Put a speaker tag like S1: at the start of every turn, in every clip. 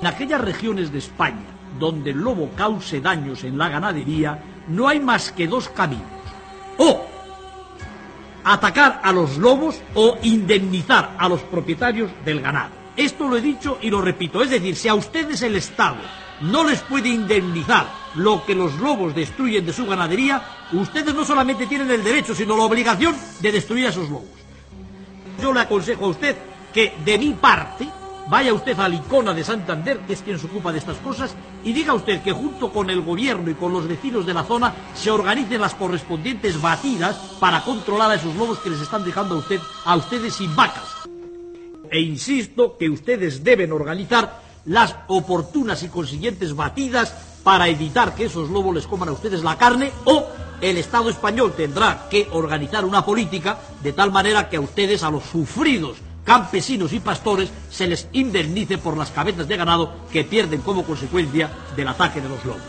S1: En aquellas regiones de España donde el lobo cause daños en la ganadería, no hay más que dos caminos. O atacar a los lobos o indemnizar a los propietarios del ganado. Esto lo he dicho y lo repito. Es decir, si a ustedes el Estado no les puede indemnizar lo que los lobos destruyen de su ganadería, ustedes no solamente tienen el derecho, sino la obligación de destruir a esos lobos. Yo le aconsejo a usted que de mi parte vaya usted a la icona de Santander, que es quien se ocupa de estas cosas, y diga usted que junto con el gobierno y con los vecinos de la zona se organicen las correspondientes batidas para controlar a esos lobos que les están dejando a, a ustedes sin vacas. E insisto que ustedes deben organizar las oportunas y consiguientes batidas para evitar que esos lobos les coman a ustedes la carne o el Estado español tendrá que organizar una política de tal manera que a ustedes, a los sufridos campesinos y pastores, se les indemnice por las cabezas de ganado que pierden como consecuencia del ataque de los lobos.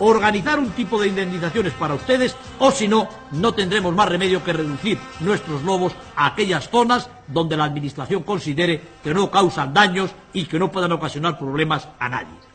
S1: Organizar un tipo de indemnizaciones para ustedes o si no, no tendremos más remedio que reducir nuestros lobos a aquellas zonas donde la Administración considere que no causan daños y que no puedan ocasionar problemas a nadie.